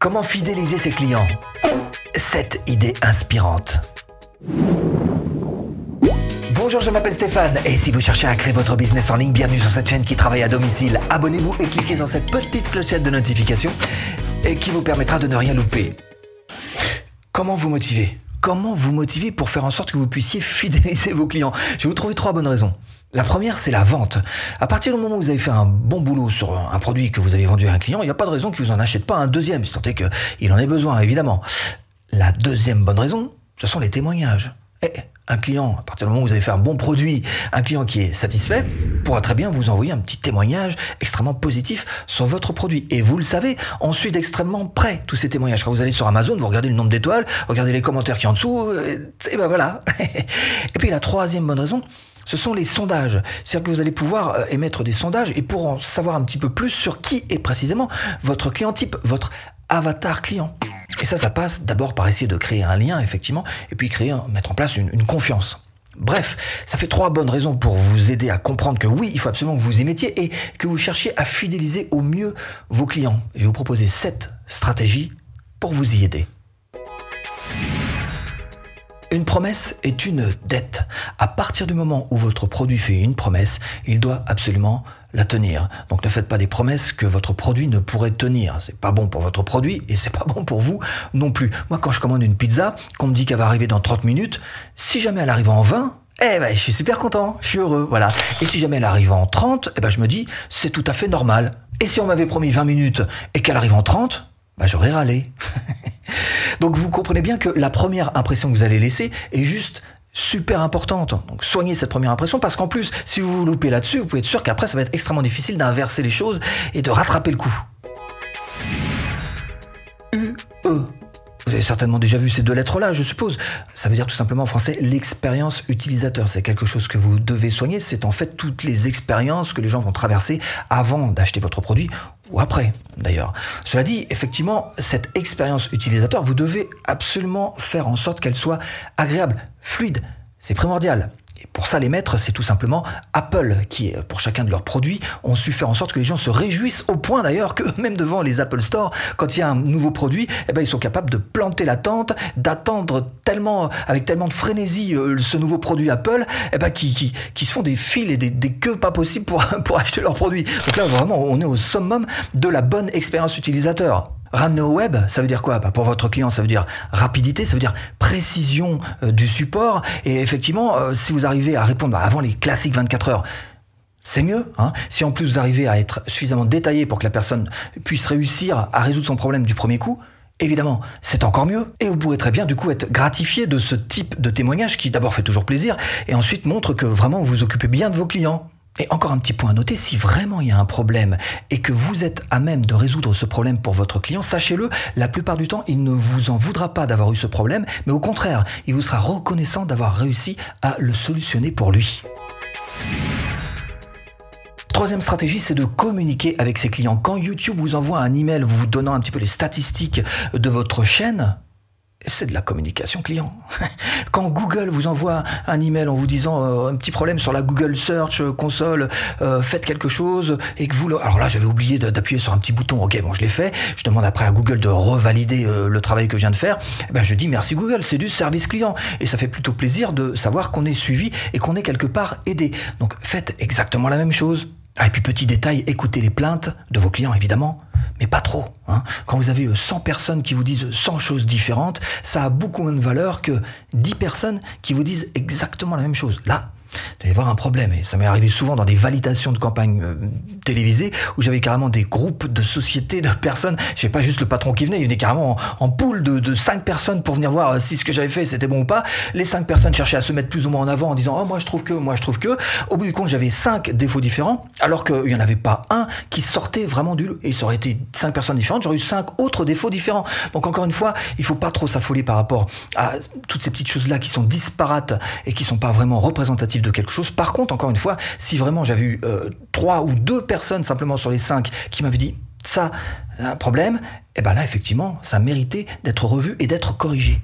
Comment fidéliser ses clients? Cette idée inspirante. Bonjour, je m'appelle Stéphane et si vous cherchez à créer votre business en ligne, bienvenue sur cette chaîne qui travaille à domicile. Abonnez-vous et cliquez sur cette petite clochette de notification qui vous permettra de ne rien louper. Comment vous motiver? Comment vous motiver pour faire en sorte que vous puissiez fidéliser vos clients? Je vais vous trouver trois bonnes raisons. La première, c'est la vente. À partir du moment où vous avez fait un bon boulot sur un produit que vous avez vendu à un client, il n'y a pas de raison qu'il vous en achète pas un deuxième, si tant est qu'il en ait besoin, évidemment. La deuxième bonne raison, ce sont les témoignages. Et eh, un client, à partir du moment où vous avez fait un bon produit, un client qui est satisfait, pourra très bien vous envoyer un petit témoignage extrêmement positif sur votre produit. Et vous le savez, on suit d'extrêmement près tous ces témoignages. Quand vous allez sur Amazon, vous regardez le nombre d'étoiles, regardez les commentaires qui en dessous, et ben voilà. et puis la troisième bonne raison, ce sont les sondages. C'est-à-dire que vous allez pouvoir euh, émettre des sondages et pour en savoir un petit peu plus sur qui est précisément votre client type, votre avatar client. Et ça, ça passe d'abord par essayer de créer un lien, effectivement, et puis créer, mettre en place une, une confiance. Bref, ça fait trois bonnes raisons pour vous aider à comprendre que oui, il faut absolument que vous y mettiez et que vous cherchiez à fidéliser au mieux vos clients. Je vais vous proposer sept stratégies pour vous y aider. Une promesse est une dette. À partir du moment où votre produit fait une promesse, il doit absolument la tenir. Donc ne faites pas des promesses que votre produit ne pourrait tenir. C'est pas bon pour votre produit et c'est pas bon pour vous non plus. Moi, quand je commande une pizza, qu'on me dit qu'elle va arriver dans 30 minutes, si jamais elle arrive en 20, eh ben, je suis super content, je suis heureux, voilà. Et si jamais elle arrive en 30, eh ben, je me dis, c'est tout à fait normal. Et si on m'avait promis 20 minutes et qu'elle arrive en 30, ben, j'aurais râlé. Donc vous comprenez bien que la première impression que vous allez laisser est juste super importante. Donc soignez cette première impression parce qu'en plus, si vous vous loupez là-dessus, vous pouvez être sûr qu'après ça va être extrêmement difficile d'inverser les choses et de rattraper le coup. Vous avez certainement déjà vu ces deux lettres-là, je suppose. Ça veut dire tout simplement en français l'expérience utilisateur. C'est quelque chose que vous devez soigner. C'est en fait toutes les expériences que les gens vont traverser avant d'acheter votre produit ou après d'ailleurs. Cela dit, effectivement, cette expérience utilisateur, vous devez absolument faire en sorte qu'elle soit agréable, fluide. C'est primordial. Et pour ça, les maîtres, c'est tout simplement Apple qui, pour chacun de leurs produits, ont su faire en sorte que les gens se réjouissent au point d'ailleurs que même devant les Apple Store, quand il y a un nouveau produit, eh ben, ils sont capables de planter la tente, d'attendre tellement, avec tellement de frénésie euh, ce nouveau produit Apple, eh ben, qui, qui, qui se font des fils et des, des queues pas possibles pour, pour acheter leurs produits. Donc là, vraiment, on est au summum de la bonne expérience utilisateur. Ramener au web, ça veut dire quoi? Bah Pour votre client, ça veut dire rapidité, ça veut dire précision euh, du support. Et effectivement, euh, si vous arrivez à répondre bah, avant les classiques 24 heures, c'est mieux. Hein si en plus vous arrivez à être suffisamment détaillé pour que la personne puisse réussir à résoudre son problème du premier coup, Évidemment, c'est encore mieux. Et vous pourrez très bien du coup être gratifié de ce type de témoignage qui d'abord fait toujours plaisir et ensuite montre que vraiment vous vous occupez bien de vos clients. Et encore un petit point à noter, si vraiment il y a un problème et que vous êtes à même de résoudre ce problème pour votre client, sachez-le, la plupart du temps, il ne vous en voudra pas d'avoir eu ce problème, mais au contraire, il vous sera reconnaissant d'avoir réussi à le solutionner pour lui. Troisième stratégie, c'est de communiquer avec ses clients. Quand YouTube vous envoie un email vous donnant un petit peu les statistiques de votre chaîne, c'est de la communication client. Quand Google vous envoie un email en vous disant euh, un petit problème sur la Google Search console, euh, faites quelque chose et que vous le... alors là j'avais oublié d'appuyer sur un petit bouton. Ok bon je l'ai fait. Je demande après à Google de revalider euh, le travail que je viens de faire. Eh ben je dis merci Google, c'est du service client et ça fait plutôt plaisir de savoir qu'on est suivi et qu'on est quelque part aidé. Donc faites exactement la même chose. Ah, et puis petit détail, écoutez les plaintes de vos clients évidemment mais pas trop. Hein. Quand vous avez 100 euh, personnes qui vous disent 100 choses différentes, ça a beaucoup moins de valeur que 10 personnes qui vous disent exactement la même chose. Là, il y avoir un problème. Et ça m'est arrivé souvent dans des validations de campagnes euh, télévisées où j'avais carrément des groupes de sociétés, de personnes. Je pas juste le patron qui venait, il venait carrément en, poule de, de 5 personnes pour venir voir euh, si ce que j'avais fait c'était bon ou pas. Les 5 personnes cherchaient à se mettre plus ou moins en avant en disant Oh, moi je trouve que, moi je trouve que. Au bout du compte, j'avais 5 défauts différents alors qu'il n'y en avait pas un qui sortait vraiment du lot. Et ça aurait été 5 personnes différentes, j'aurais eu 5 autres défauts différents. Donc encore une fois, il faut pas trop s'affoler par rapport à toutes ces petites choses-là qui sont disparates et qui sont pas vraiment représentatives de quelque chose. Par contre, encore une fois, si vraiment j'avais eu euh, trois ou deux personnes simplement sur les cinq qui m'avaient dit ça, un problème, et eh ben là, effectivement, ça méritait d'être revu et d'être corrigé.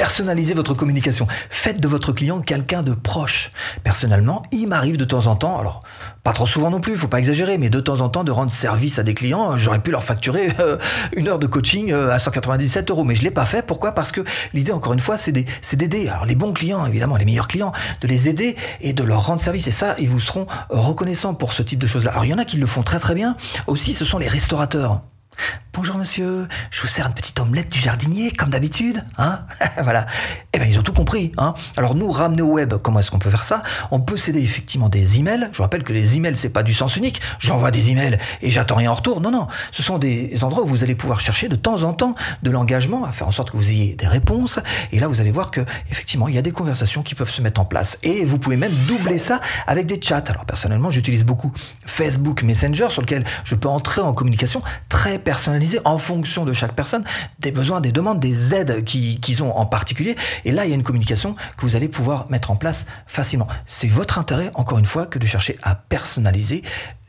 Personnalisez votre communication. Faites de votre client quelqu'un de proche. Personnellement, il m'arrive de temps en temps, alors pas trop souvent non plus, faut pas exagérer, mais de temps en temps de rendre service à des clients. J'aurais pu leur facturer euh, une heure de coaching euh, à 197 euros, mais je l'ai pas fait. Pourquoi? Parce que l'idée, encore une fois, c'est d'aider. Alors les bons clients, évidemment, les meilleurs clients, de les aider et de leur rendre service. Et ça, ils vous seront reconnaissants pour ce type de choses-là. Alors il y en a qui le font très très bien. Aussi, ce sont les restaurateurs. Bonjour monsieur, je vous sers une petite omelette du jardinier, comme d'habitude, hein Voilà. Eh ben ils ont tout compris, hein Alors nous, ramener au web, comment est-ce qu'on peut faire ça? On peut céder effectivement des emails. Je vous rappelle que les emails, c'est pas du sens unique. J'envoie des emails et j'attends rien en retour. Non, non. Ce sont des endroits où vous allez pouvoir chercher de temps en temps de l'engagement, à faire en sorte que vous ayez des réponses. Et là, vous allez voir que effectivement, il y a des conversations qui peuvent se mettre en place. Et vous pouvez même doubler ça avec des chats. Alors personnellement, j'utilise beaucoup Facebook Messenger, sur lequel je peux entrer en communication très en fonction de chaque personne, des besoins, des demandes, des aides qu'ils ont en particulier. Et là, il y a une communication que vous allez pouvoir mettre en place facilement. C'est votre intérêt, encore une fois, que de chercher à personnaliser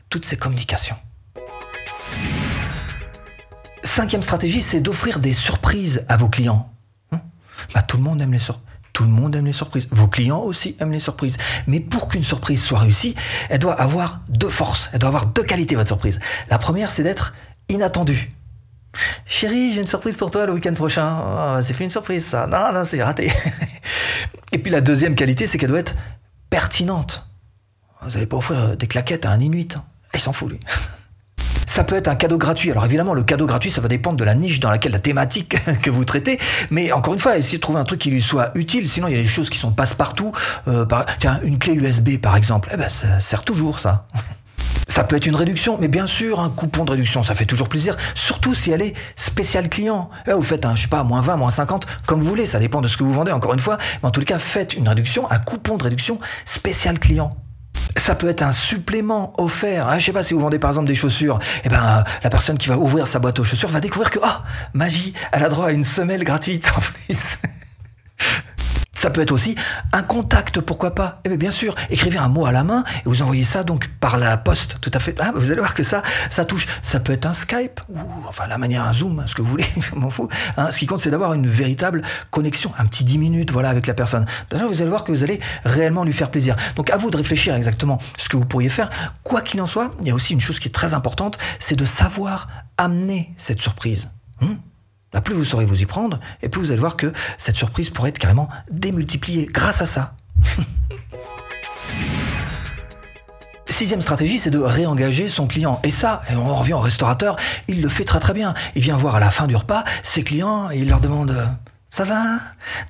toutes ces communications. Cinquième stratégie, c'est d'offrir des surprises à vos clients. Hum? Bah, tout le monde aime les surprises. Tout le monde aime les surprises. Vos clients aussi aiment les surprises. Mais pour qu'une surprise soit réussie, elle doit avoir deux forces. Elle doit avoir deux qualités, votre surprise. La première, c'est d'être inattendue. Chérie, j'ai une surprise pour toi le week-end prochain. Oh, c'est fait une surprise, ça. Non, non, c'est raté. Et puis la deuxième qualité, c'est qu'elle doit être pertinente. Vous n'allez pas offrir des claquettes à un Inuit. Il s'en fout, lui. Ça peut être un cadeau gratuit. Alors évidemment, le cadeau gratuit, ça va dépendre de la niche dans laquelle la thématique que vous traitez. Mais encore une fois, essayez de trouver un truc qui lui soit utile. Sinon, il y a des choses qui sont passe-partout. Euh, tiens, une clé USB, par exemple. Eh ben, ça sert toujours, ça. Ça peut être une réduction, mais bien sûr, un coupon de réduction, ça fait toujours plaisir, surtout si elle est spéciale client. Eh, vous faites un, je sais pas, moins 20, moins 50, comme vous voulez, ça dépend de ce que vous vendez, encore une fois, mais en tout cas, faites une réduction, un coupon de réduction spécial client. Ça peut être un supplément offert. Je hein. je sais pas si vous vendez par exemple des chaussures. Eh ben, la personne qui va ouvrir sa boîte aux chaussures va découvrir que, ah, magie, elle a droit à une semelle gratuite en plus. Ça peut être aussi un contact, pourquoi pas Eh bien, bien sûr, écrivez un mot à la main et vous envoyez ça donc par la poste, tout à fait. Ah, vous allez voir que ça, ça touche. Ça peut être un Skype ou enfin la manière un Zoom, ce que vous voulez, je m'en fous. Hein, ce qui compte, c'est d'avoir une véritable connexion, un petit 10 minutes, voilà, avec la personne. Là, vous allez voir que vous allez réellement lui faire plaisir. Donc, à vous de réfléchir exactement ce que vous pourriez faire. Quoi qu'il en soit, il y a aussi une chose qui est très importante, c'est de savoir amener cette surprise. Hmm? Bah, plus vous saurez vous y prendre, et plus vous allez voir que cette surprise pourrait être carrément démultipliée grâce à ça. Sixième stratégie, c'est de réengager son client. Et ça, on revient au restaurateur, il le fait très très bien. Il vient voir à la fin du repas ses clients et il leur demande ça va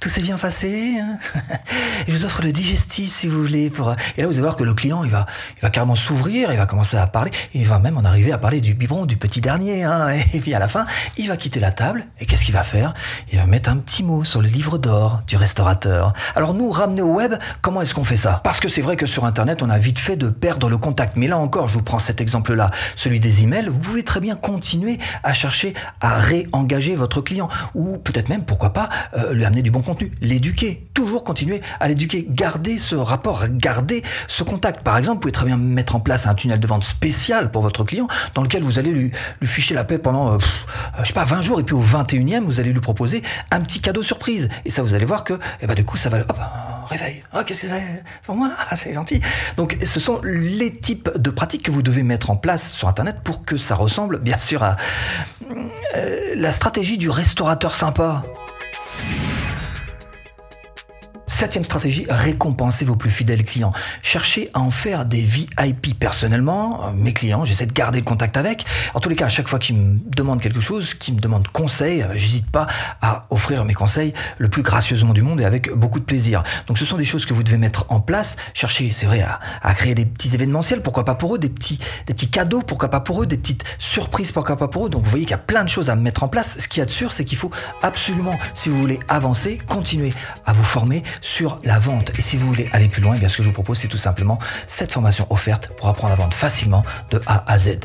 Tout s'est bien passé hein Je vous offre le digestif si vous voulez. Pour... Et là, vous allez voir que le client, il va, il va carrément s'ouvrir, il va commencer à parler. Il va même en arriver à parler du biberon, du petit dernier. Hein et puis à la fin, il va quitter la table. Et qu'est-ce qu'il va faire? Il va mettre un petit mot sur le livre d'or du restaurateur. Alors nous, ramener au web, comment est-ce qu'on fait ça? Parce que c'est vrai que sur Internet, on a vite fait de perdre le contact. Mais là encore, je vous prends cet exemple-là, celui des emails. Vous pouvez très bien continuer à chercher à réengager votre client. Ou peut-être même, pourquoi pas, euh, lui amener du bon contenu, l'éduquer, toujours continuer à l'éduquer, garder ce rapport, garder ce contact. Par exemple, vous pouvez très bien mettre en place un tunnel de vente spécial pour votre client dans lequel vous allez lui, ficher la paix pendant, euh, je sais pas, 20 jours et puis au 21e, vous allez lui proposer un petit cadeau surprise. Et ça, vous allez voir que, eh ben, du coup, ça va, hop, réveil. Oh, qu'est-ce pour moi? Ah, C'est gentil. Donc, ce sont les types de pratiques que vous devez mettre en place sur Internet pour que ça ressemble, bien sûr, à euh, la stratégie du restaurateur sympa. Septième stratégie, récompenser vos plus fidèles clients. Cherchez à en faire des VIP. Personnellement, euh, mes clients, j'essaie de garder le contact avec. En tous les cas, à chaque fois qu'ils me demandent quelque chose, qu'ils me demandent conseil, euh, j'hésite pas à mes conseils le plus gracieusement du monde et avec beaucoup de plaisir. Donc ce sont des choses que vous devez mettre en place. Cherchez, c'est vrai, à, créer des petits événementiels, pourquoi pas pour eux, des petits, des petits cadeaux, pourquoi pas pour eux, des petites surprises, pourquoi pas pour eux. Donc vous voyez qu'il y a plein de choses à mettre en place. Ce qui est sûr, c'est qu'il faut absolument, si vous voulez avancer, continuer à vous former sur la vente. Et si vous voulez aller plus loin, eh bien ce que je vous propose, c'est tout simplement cette formation offerte pour apprendre à vendre facilement de A à Z.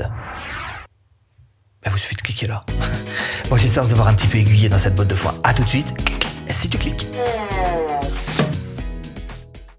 Il ben, vous suffit de cliquer là. Moi, j'espère vous avoir un petit peu aiguillé dans cette botte de foin. À tout de suite. Si tu cliques.